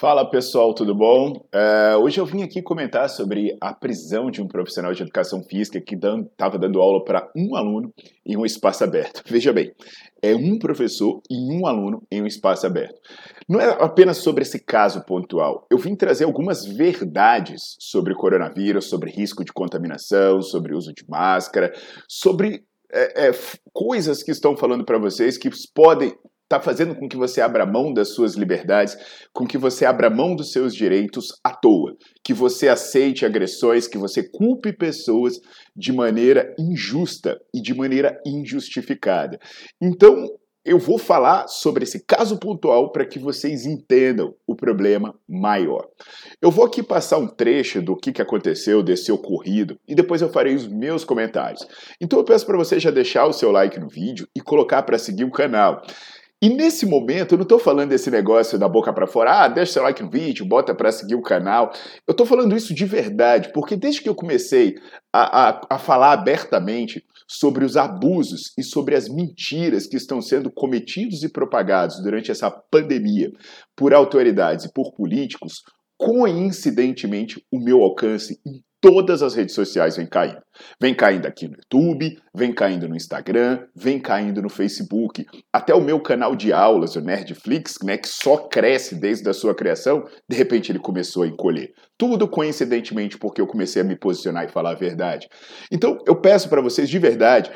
Fala pessoal, tudo bom? Uh, hoje eu vim aqui comentar sobre a prisão de um profissional de educação física que estava dando aula para um aluno em um espaço aberto. Veja bem, é um professor e um aluno em um espaço aberto. Não é apenas sobre esse caso pontual. Eu vim trazer algumas verdades sobre coronavírus, sobre risco de contaminação, sobre uso de máscara, sobre é, é, coisas que estão falando para vocês que podem está fazendo com que você abra mão das suas liberdades, com que você abra mão dos seus direitos à toa, que você aceite agressões, que você culpe pessoas de maneira injusta e de maneira injustificada. Então, eu vou falar sobre esse caso pontual para que vocês entendam o problema maior. Eu vou aqui passar um trecho do que, aconteceu, desse ocorrido, e depois eu farei os meus comentários. Então eu peço para você já deixar o seu like no vídeo e colocar para seguir o canal. E nesse momento, eu não estou falando desse negócio da boca para fora, ah, deixa seu like no vídeo, bota para seguir o canal. Eu estou falando isso de verdade, porque desde que eu comecei a, a, a falar abertamente sobre os abusos e sobre as mentiras que estão sendo cometidos e propagados durante essa pandemia por autoridades e por políticos, coincidentemente o meu alcance em todas as redes sociais vem caindo. Vem caindo aqui no YouTube, vem caindo no Instagram, vem caindo no Facebook. Até o meu canal de aulas, o Nerdflix, né, que só cresce desde a sua criação, de repente ele começou a encolher. Tudo coincidentemente porque eu comecei a me posicionar e falar a verdade. Então, eu peço para vocês de verdade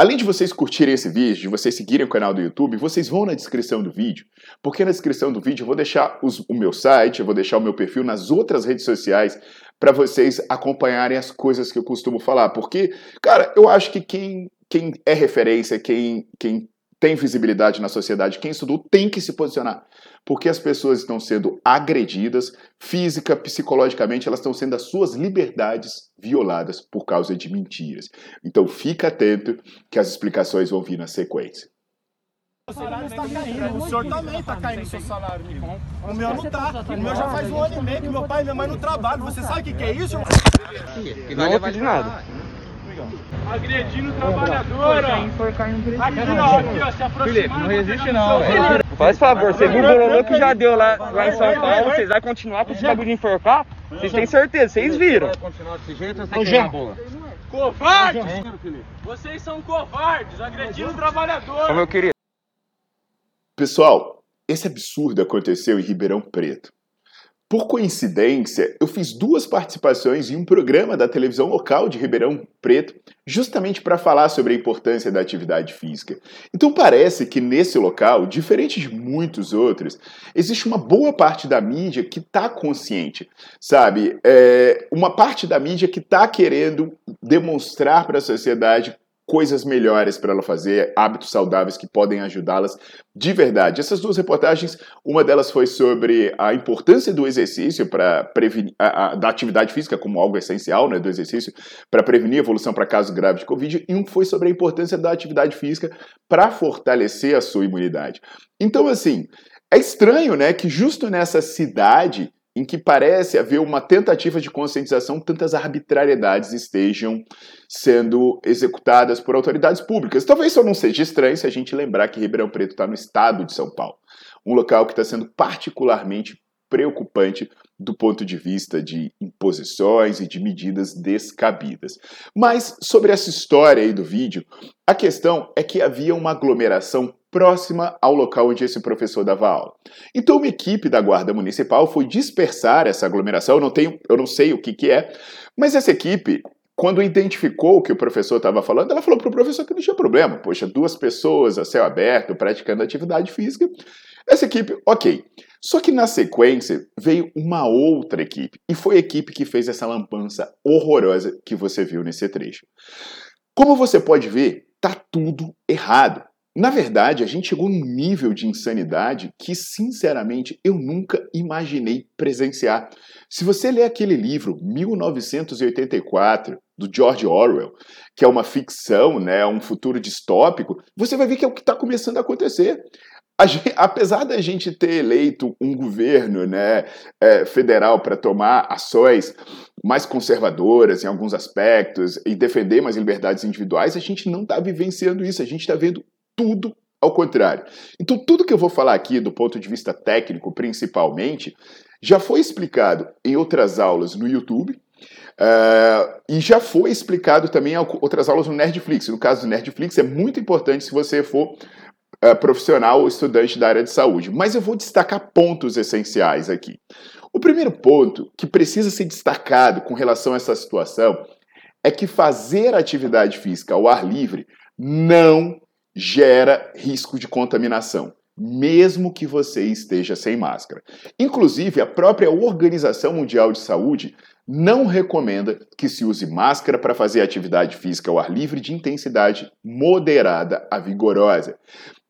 Além de vocês curtirem esse vídeo, de vocês seguirem o canal do YouTube, vocês vão na descrição do vídeo, porque na descrição do vídeo eu vou deixar os, o meu site, eu vou deixar o meu perfil nas outras redes sociais para vocês acompanharem as coisas que eu costumo falar. Porque, cara, eu acho que quem, quem é referência, quem, quem tem visibilidade na sociedade, quem estudou tem que se posicionar. Porque as pessoas estão sendo agredidas física, psicologicamente, elas estão sendo as suas liberdades violadas por causa de mentiras. Então fica atento que as explicações vão vir na sequência. O salário está caindo, o senhor também está caindo o seu salário, O meu não está. O meu já faz um ano e meio que meu pai e minha mãe não trabalham. Você sabe o que, que é isso, irmão? Não vai de nada agredindo trabalhadora. Aqui, ó, aqui, ó, se. Felipe, não resiste não. Faz favor, você viu o bololô que já deu lá, lá em São Paulo, vocês vão continuar com esse bagulho de enforcar? Vocês têm certeza, vocês viram. Vai continuar desse jeito ou você quer bola? Covardes! Vocês são covardes, agredindo trabalhador. Como eu queria. Pessoal, esse absurdo aconteceu em Ribeirão Preto. Por coincidência, eu fiz duas participações em um programa da televisão local de Ribeirão Preto, justamente para falar sobre a importância da atividade física. Então parece que nesse local, diferente de muitos outros, existe uma boa parte da mídia que está consciente, sabe? É uma parte da mídia que está querendo demonstrar para a sociedade coisas melhores para ela fazer, hábitos saudáveis que podem ajudá-las de verdade. Essas duas reportagens, uma delas foi sobre a importância do exercício para prevenir a, a, da atividade física como algo essencial, né, do exercício para prevenir a evolução para casos graves de covid, e um foi sobre a importância da atividade física para fortalecer a sua imunidade. Então, assim, é estranho, né, que justo nessa cidade em que parece haver uma tentativa de conscientização, tantas arbitrariedades estejam sendo executadas por autoridades públicas. Talvez isso não seja estranho se a gente lembrar que Ribeirão Preto está no estado de São Paulo, um local que está sendo particularmente preocupante do ponto de vista de imposições e de medidas descabidas. Mas sobre essa história aí do vídeo, a questão é que havia uma aglomeração próxima ao local onde esse professor dava aula. Então, uma equipe da Guarda Municipal foi dispersar essa aglomeração. Eu não, tenho, eu não sei o que, que é, mas essa equipe quando identificou o que o professor estava falando, ela falou para o professor que não tinha problema. Poxa, duas pessoas a céu aberto praticando atividade física. Essa equipe, ok. Só que na sequência veio uma outra equipe. E foi a equipe que fez essa lampança horrorosa que você viu nesse trecho. Como você pode ver, tá tudo errado. Na verdade, a gente chegou num nível de insanidade que, sinceramente, eu nunca imaginei presenciar. Se você ler aquele livro, 1984, do George Orwell, que é uma ficção, né, um futuro distópico, você vai ver que é o que está começando a acontecer. A gente, apesar da gente ter eleito um governo né, é, federal para tomar ações mais conservadoras em alguns aspectos e defender mais liberdades individuais, a gente não está vivenciando isso, a gente está vendo tudo ao contrário. Então, tudo que eu vou falar aqui, do ponto de vista técnico, principalmente, já foi explicado em outras aulas no YouTube. Uh, e já foi explicado também em outras aulas no Nerdflix. No caso do Nerdflix, é muito importante se você for uh, profissional ou estudante da área de saúde. Mas eu vou destacar pontos essenciais aqui. O primeiro ponto que precisa ser destacado com relação a essa situação é que fazer atividade física ao ar livre não gera risco de contaminação mesmo que você esteja sem máscara. Inclusive, a própria Organização Mundial de Saúde não recomenda que se use máscara para fazer atividade física ao ar livre de intensidade moderada a vigorosa.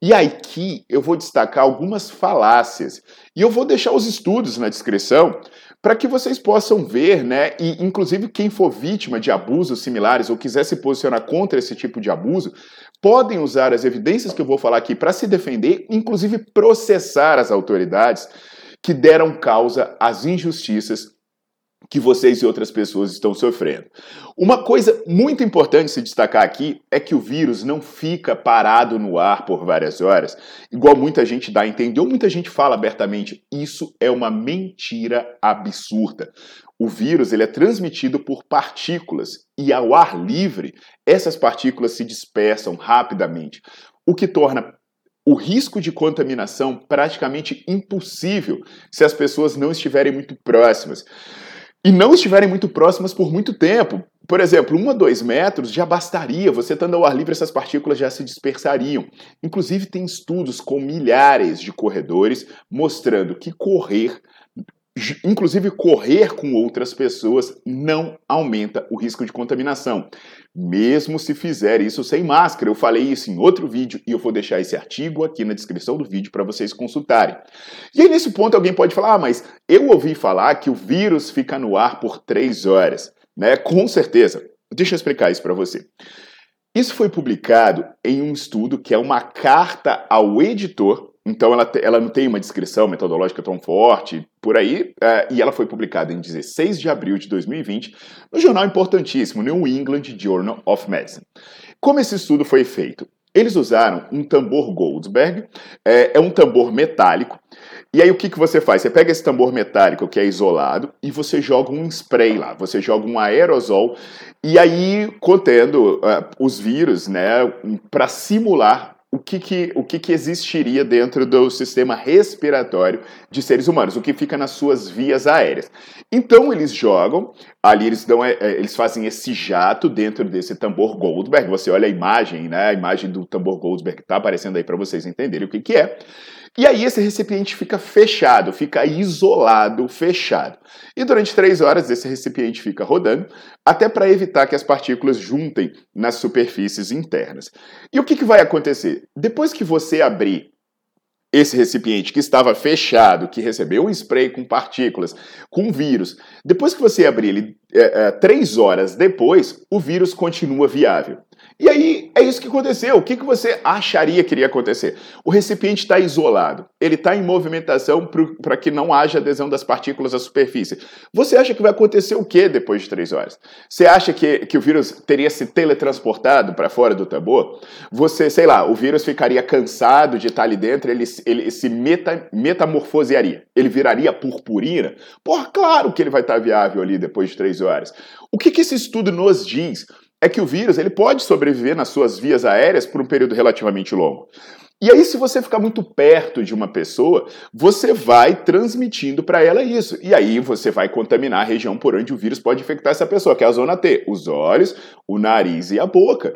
E aqui eu vou destacar algumas falácias e eu vou deixar os estudos na descrição para que vocês possam ver, né? E inclusive quem for vítima de abusos similares ou quiser se posicionar contra esse tipo de abuso, podem usar as evidências que eu vou falar aqui para se defender, inclusive processar as autoridades que deram causa às injustiças que vocês e outras pessoas estão sofrendo. Uma coisa muito importante se destacar aqui é que o vírus não fica parado no ar por várias horas, igual muita gente dá a entender, ou muita gente fala abertamente. Isso é uma mentira absurda. O vírus ele é transmitido por partículas e ao ar livre, essas partículas se dispersam rapidamente, o que torna o risco de contaminação praticamente impossível se as pessoas não estiverem muito próximas e não estiverem muito próximas por muito tempo. Por exemplo, um a dois metros já bastaria, você estando ao ar livre, essas partículas já se dispersariam. Inclusive, tem estudos com milhares de corredores mostrando que correr inclusive correr com outras pessoas não aumenta o risco de contaminação, mesmo se fizer isso sem máscara. Eu falei isso em outro vídeo e eu vou deixar esse artigo aqui na descrição do vídeo para vocês consultarem. E aí nesse ponto alguém pode falar, ah, mas eu ouvi falar que o vírus fica no ar por três horas, né? Com certeza. Deixa eu explicar isso para você. Isso foi publicado em um estudo que é uma carta ao editor então ela, ela não tem uma descrição metodológica tão forte por aí, uh, e ela foi publicada em 16 de abril de 2020 no jornal importantíssimo New England Journal of Medicine. Como esse estudo foi feito? Eles usaram um tambor Goldsberg, é, é, um tambor metálico, e aí o que, que você faz? Você pega esse tambor metálico que é isolado e você joga um spray lá, você joga um aerosol, e aí contendo uh, os vírus, né, para simular o que, que, o que, que existiria dentro do sistema respiratório de seres humanos, o que fica nas suas vias aéreas. Então eles jogam, ali eles dão, é, é, eles fazem esse jato dentro desse tambor Goldberg. Você olha a imagem, né? A imagem do tambor Goldberg está aparecendo aí para vocês entenderem o que, que é. E aí esse recipiente fica fechado, fica isolado, fechado. E durante três horas esse recipiente fica rodando, até para evitar que as partículas juntem nas superfícies internas. E o que, que vai acontecer? Depois que você abrir esse recipiente que estava fechado, que recebeu um spray com partículas, com vírus, depois que você abrir ele é, é, três horas depois, o vírus continua viável. E aí é isso que aconteceu. O que, que você acharia que iria acontecer? O recipiente está isolado, ele está em movimentação para que não haja adesão das partículas à superfície. Você acha que vai acontecer o que depois de três horas? Você acha que, que o vírus teria se teletransportado para fora do tambor? Você, sei lá, o vírus ficaria cansado de estar tá ali dentro, ele, ele se meta, metamorfosearia, ele viraria purpurina? Por claro que ele vai estar tá viável ali depois de três horas. O que, que esse estudo nos diz? É que o vírus ele pode sobreviver nas suas vias aéreas por um período relativamente longo. E aí, se você ficar muito perto de uma pessoa, você vai transmitindo para ela isso. E aí você vai contaminar a região por onde o vírus pode infectar essa pessoa, que é a zona T: os olhos, o nariz e a boca.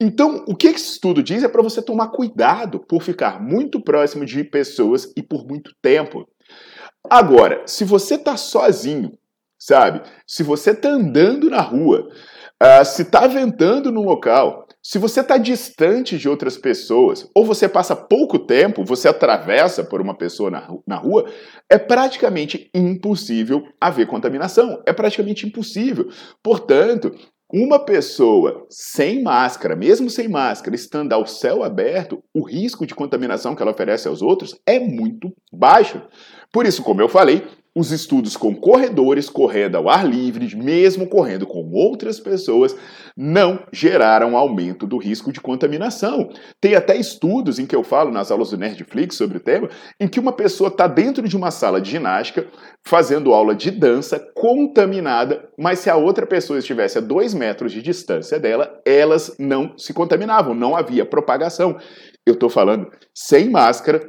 Então, o que esse estudo diz é para você tomar cuidado por ficar muito próximo de pessoas e por muito tempo. Agora, se você está sozinho, sabe? Se você está andando na rua, uh, se está ventando no local, se você está distante de outras pessoas, ou você passa pouco tempo, você atravessa por uma pessoa na, na rua, é praticamente impossível haver contaminação. É praticamente impossível. Portanto, uma pessoa sem máscara, mesmo sem máscara, estando ao céu aberto, o risco de contaminação que ela oferece aos outros é muito baixo. Por isso, como eu falei, os estudos com corredores correndo ao ar livre, mesmo correndo com outras pessoas, não geraram aumento do risco de contaminação. Tem até estudos em que eu falo nas aulas do Nerdflix sobre o tema, em que uma pessoa está dentro de uma sala de ginástica fazendo aula de dança contaminada, mas se a outra pessoa estivesse a dois metros de distância dela, elas não se contaminavam, não havia propagação. Eu estou falando sem máscara,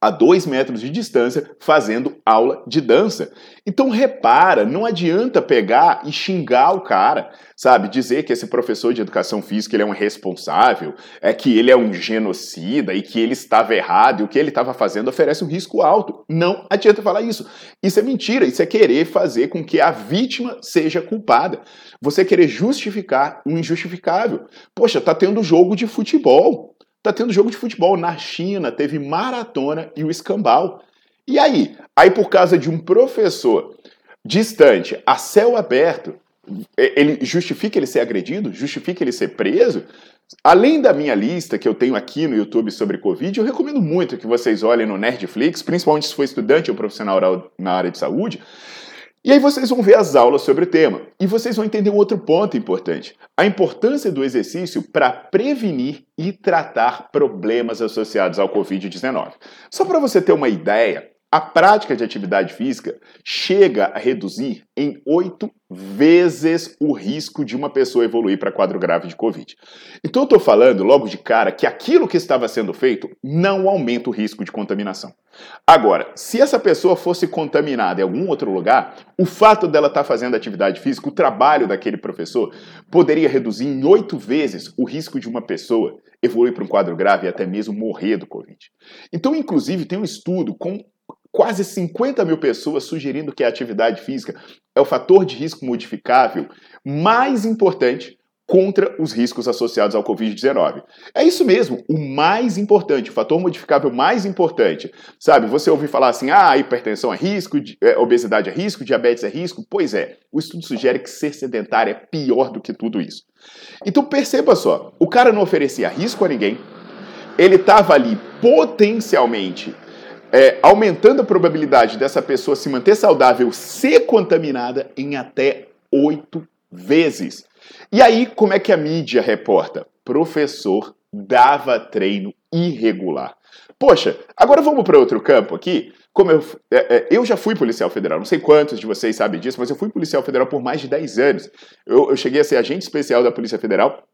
a dois metros de distância fazendo aula de dança. Então repara, não adianta pegar e xingar o cara, sabe? Dizer que esse professor de educação física ele é um irresponsável, é que ele é um genocida e que ele estava errado e o que ele estava fazendo oferece um risco alto. Não adianta falar isso. Isso é mentira, isso é querer fazer com que a vítima seja culpada. Você querer justificar o injustificável. Poxa, tá tendo jogo de futebol. Tá tendo jogo de futebol na China, teve maratona e o escambau. E aí? Aí por causa de um professor distante, a céu aberto, ele justifica ele ser agredido? Justifica ele ser preso? Além da minha lista que eu tenho aqui no YouTube sobre Covid, eu recomendo muito que vocês olhem no Nerdflix, principalmente se for estudante ou profissional na área de saúde, e aí vocês vão ver as aulas sobre o tema. E vocês vão entender um outro ponto importante: a importância do exercício para prevenir e tratar problemas associados ao Covid-19. Só para você ter uma ideia, a prática de atividade física chega a reduzir em oito vezes o risco de uma pessoa evoluir para quadro grave de Covid. Então eu estou falando logo de cara que aquilo que estava sendo feito não aumenta o risco de contaminação. Agora, se essa pessoa fosse contaminada em algum outro lugar, o fato dela estar tá fazendo atividade física, o trabalho daquele professor, poderia reduzir em oito vezes o risco de uma pessoa evoluir para um quadro grave e até mesmo morrer do Covid. Então, inclusive, tem um estudo com quase 50 mil pessoas sugerindo que a atividade física é o fator de risco modificável mais importante contra os riscos associados ao Covid-19. É isso mesmo, o mais importante, o fator modificável mais importante. Sabe, você ouve falar assim, ah, hipertensão é risco, é, obesidade é risco, diabetes é risco. Pois é, o estudo sugere que ser sedentário é pior do que tudo isso. Então perceba só, o cara não oferecia risco a ninguém, ele estava ali potencialmente é, aumentando a probabilidade dessa pessoa se manter saudável, ser contaminada em até oito vezes. E aí, como é que a mídia reporta? Professor dava treino irregular. Poxa, agora vamos para outro campo aqui. Como eu, é, é, eu já fui policial federal, não sei quantos de vocês sabem disso, mas eu fui policial federal por mais de 10 anos. Eu, eu cheguei a ser agente especial da Polícia Federal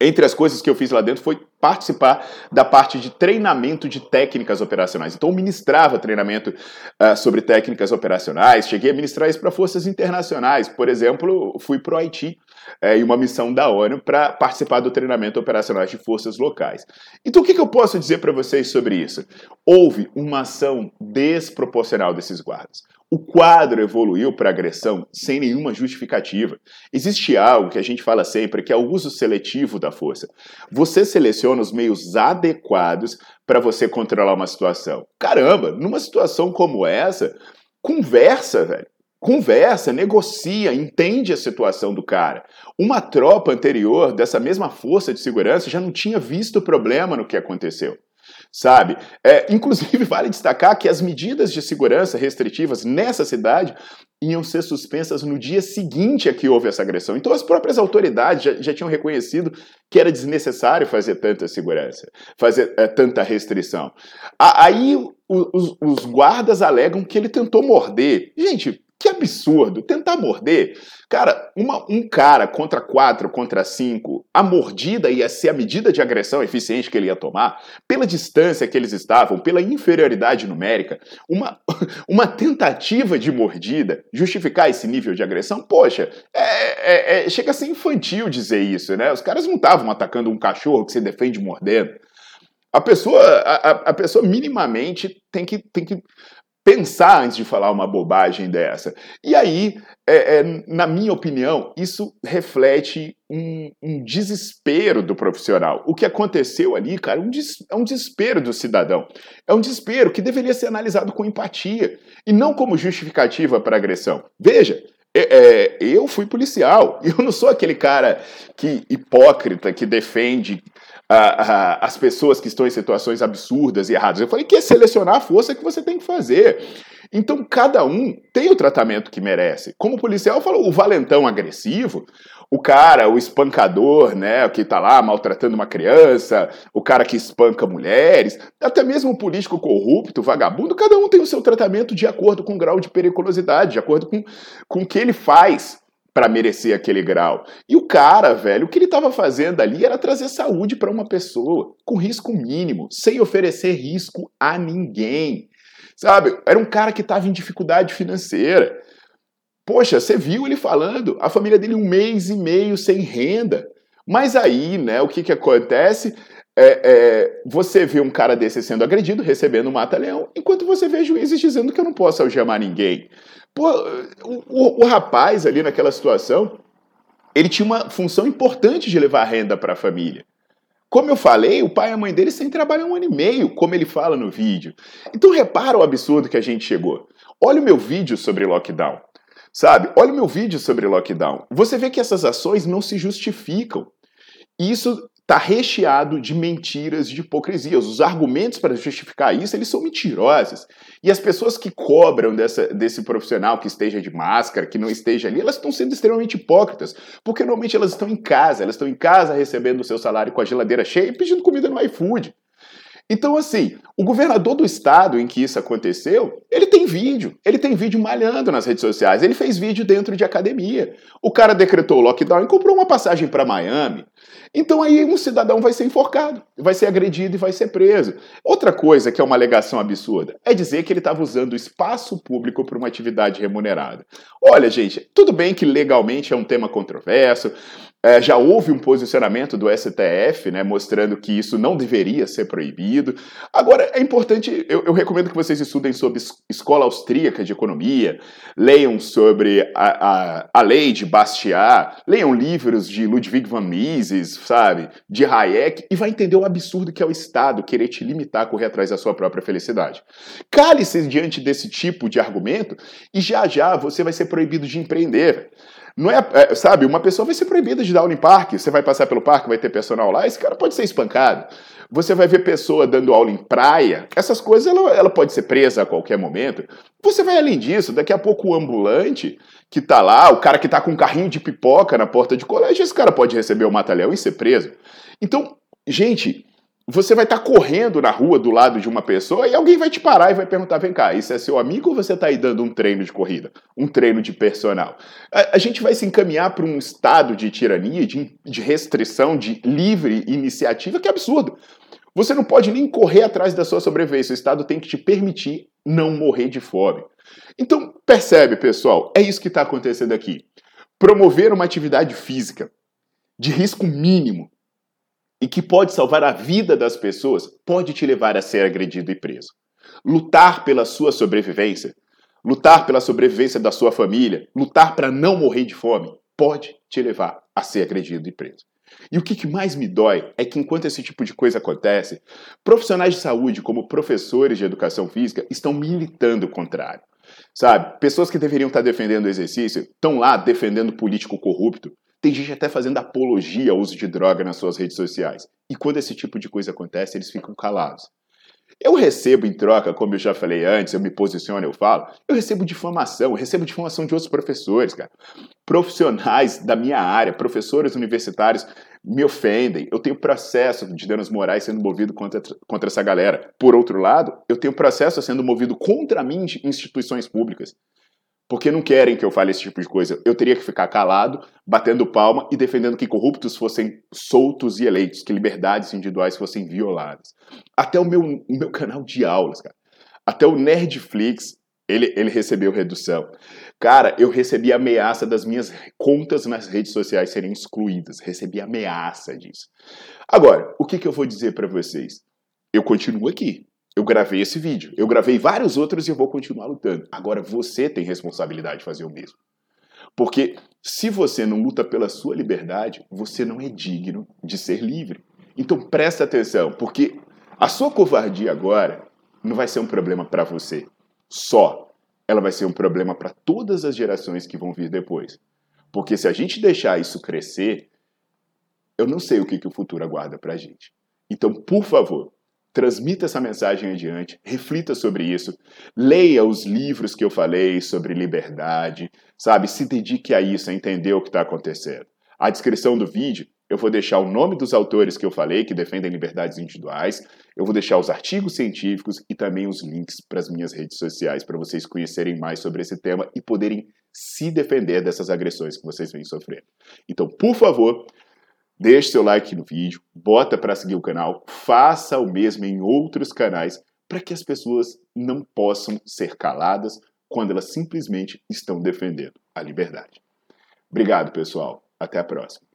entre as coisas que eu fiz lá dentro foi participar da parte de treinamento de técnicas operacionais. Então, eu ministrava treinamento uh, sobre técnicas operacionais, cheguei a ministrar isso para forças internacionais. Por exemplo, fui para o Haiti uh, em uma missão da ONU para participar do treinamento operacional de forças locais. Então, o que, que eu posso dizer para vocês sobre isso? Houve uma ação desproporcional desses guardas. O quadro evoluiu para agressão sem nenhuma justificativa. Existe algo que a gente fala sempre, que é o uso seletivo da força. Você seleciona os meios adequados para você controlar uma situação. Caramba, numa situação como essa, conversa, velho. Conversa, negocia, entende a situação do cara. Uma tropa anterior dessa mesma força de segurança já não tinha visto o problema no que aconteceu sabe? É, inclusive, vale destacar que as medidas de segurança restritivas nessa cidade iam ser suspensas no dia seguinte a que houve essa agressão. Então, as próprias autoridades já, já tinham reconhecido que era desnecessário fazer tanta segurança, fazer é, tanta restrição. Aí, os, os guardas alegam que ele tentou morder. Gente, Que absurdo! Tentar morder. Cara, uma, um cara contra quatro, contra cinco, a mordida ia ser a medida de agressão eficiente que ele ia tomar, pela distância que eles estavam, pela inferioridade numérica, uma, uma tentativa de mordida justificar esse nível de agressão, poxa, é, é, é, chega a ser infantil dizer isso, né? Os caras não estavam atacando um cachorro que se defende mordendo. A pessoa, a, a pessoa minimamente tem que, tem que pensar antes de falar uma bobagem dessa. E aí, é, é, na minha opinião, isso reflete um, um, desespero do profissional. O que aconteceu ali, cara, um des, é um desespero do cidadão. É um desespero que deveria ser analisado com empatia e não como justificativa para agressão. Veja, é, é, eu fui policial. Eu não sou aquele cara que hipócrita que defende as pessoas que estão em situações absurdas e erradas. Eu falei que é selecionar a força que você tem que fazer. Então, cada um tem o tratamento que merece. Como policial, falou o valentão agressivo, o cara, o espancador, né, que está lá maltratando uma criança, o cara que espanca mulheres, até mesmo o político corrupto, vagabundo, cada um tem o seu tratamento de acordo com o grau de periculosidade, de acordo com, com o que ele faz para merecer aquele grau. E o cara, velho, o que ele estava fazendo ali era trazer saúde para uma pessoa, com risco mínimo, sem oferecer risco a ninguém. Sabe? Era um cara que estava em dificuldade financeira. Poxa, você viu ele falando, a família dele um mês e meio sem renda. Mas aí, né, o que, que acontece? É, é, você vê um cara desse sendo agredido, recebendo um mata-leão, enquanto você vê juízes dizendo que eu não posso algemar ninguém. Pô, o, o, o rapaz ali naquela situação, ele tinha uma função importante de levar renda para a família. Como eu falei, o pai e a mãe dele sem trabalhar um ano e meio, como ele fala no vídeo. Então repara o absurdo que a gente chegou. Olha o meu vídeo sobre lockdown. Sabe? Olha o meu vídeo sobre lockdown. Você vê que essas ações não se justificam. Isso está recheado de mentiras, de hipocrisias. Os argumentos para justificar isso, eles são mentirosos. E as pessoas que cobram dessa, desse profissional que esteja de máscara, que não esteja ali, elas estão sendo extremamente hipócritas, porque normalmente elas estão em casa, elas estão em casa recebendo o seu salário com a geladeira cheia e pedindo comida no iFood. Então, assim, o governador do estado em que isso aconteceu, ele tem vídeo. Ele tem vídeo malhando nas redes sociais. Ele fez vídeo dentro de academia. O cara decretou o lockdown e comprou uma passagem para Miami. Então aí um cidadão vai ser enforcado, vai ser agredido e vai ser preso. Outra coisa que é uma alegação absurda é dizer que ele estava usando o espaço público para uma atividade remunerada. Olha, gente, tudo bem que legalmente é um tema controverso, é, já houve um posicionamento do STF, né, mostrando que isso não deveria ser proibido. Agora, é importante, eu, eu recomendo que vocês estudem sobre escola austríaca de economia, leiam sobre a, a, a lei de Bastiat, leiam livros de Ludwig van Mises, sabe, de Hayek, e vai entender o absurdo que é o Estado querer te limitar a correr atrás da sua própria felicidade. Cale-se diante desse tipo de argumento e já já você vai ser proibido de empreender. Não é, é, sabe, uma pessoa vai ser proibida de dar aula em parque, você vai passar pelo parque, vai ter personal lá, esse cara pode ser espancado. Você vai ver pessoa dando aula em praia, essas coisas ela, ela pode ser presa a qualquer momento. Você vai além disso, daqui a pouco o ambulante que tá lá, o cara que tá com um carrinho de pipoca na porta de colégio, esse cara pode receber o matalhão e ser preso. Então, gente, você vai estar tá correndo na rua do lado de uma pessoa e alguém vai te parar e vai perguntar: vem cá, isso é seu amigo ou você está aí dando um treino de corrida? Um treino de personal? A, a gente vai se encaminhar para um estado de tirania, de, de restrição, de livre iniciativa, que é absurdo. Você não pode nem correr atrás da sua sobrevivência, o Estado tem que te permitir não morrer de fome. Então, percebe, pessoal, é isso que está acontecendo aqui. Promover uma atividade física de risco mínimo e que pode salvar a vida das pessoas, pode te levar a ser agredido e preso. Lutar pela sua sobrevivência, lutar pela sobrevivência da sua família, lutar para não morrer de fome, pode te levar a ser agredido e preso. E o que mais me dói é que enquanto esse tipo de coisa acontece, profissionais de saúde, como professores de educação física, estão militando o contrário. Sabe? Pessoas que deveriam estar defendendo o exercício estão lá defendendo político corrupto, tem gente até fazendo apologia ao uso de droga nas suas redes sociais. E quando esse tipo de coisa acontece, eles ficam calados. Eu recebo em troca, como eu já falei antes, eu me posiciono, eu falo, eu recebo difamação, eu recebo difamação de outros professores, cara. Profissionais da minha área, professores universitários me ofendem. Eu tenho processo de danos morais sendo movido contra, contra essa galera. Por outro lado, eu tenho processo sendo movido contra mim em instituições públicas. Porque não querem que eu fale esse tipo de coisa. Eu teria que ficar calado, batendo palma e defendendo que corruptos fossem soltos e eleitos, que liberdades individuais fossem violadas. Até o meu, o meu canal de aulas, cara. Até o Nerdflix, ele, ele recebeu redução. Cara, eu recebi ameaça das minhas contas nas redes sociais serem excluídas. Recebi ameaça disso. Agora, o que, que eu vou dizer para vocês? Eu continuo aqui. Eu gravei esse vídeo. Eu gravei vários outros e eu vou continuar lutando. Agora você tem responsabilidade de fazer o mesmo. Porque se você não luta pela sua liberdade, você não é digno de ser livre. Então presta atenção, porque a sua covardia agora não vai ser um problema para você só. Ela vai ser um problema para todas as gerações que vão vir depois. Porque se a gente deixar isso crescer, eu não sei o que, que o futuro aguarda para a gente. Então, por favor, transmita essa mensagem adiante, reflita sobre isso, leia os livros que eu falei sobre liberdade, sabe? Se dedique a isso, a entender o que está acontecendo. A descrição do vídeo, eu vou deixar o nome dos autores que eu falei que defendem liberdades individuais, eu vou deixar os artigos científicos e também os links para as minhas redes sociais para vocês conhecerem mais sobre esse tema e poderem se defender dessas agressões que vocês vêm sofrendo. Então, por favor, Deixe seu like no vídeo, bota para seguir o canal, faça o mesmo em outros canais para que as pessoas não possam ser caladas quando elas simplesmente estão defendendo a liberdade. Obrigado, pessoal. Até a próxima.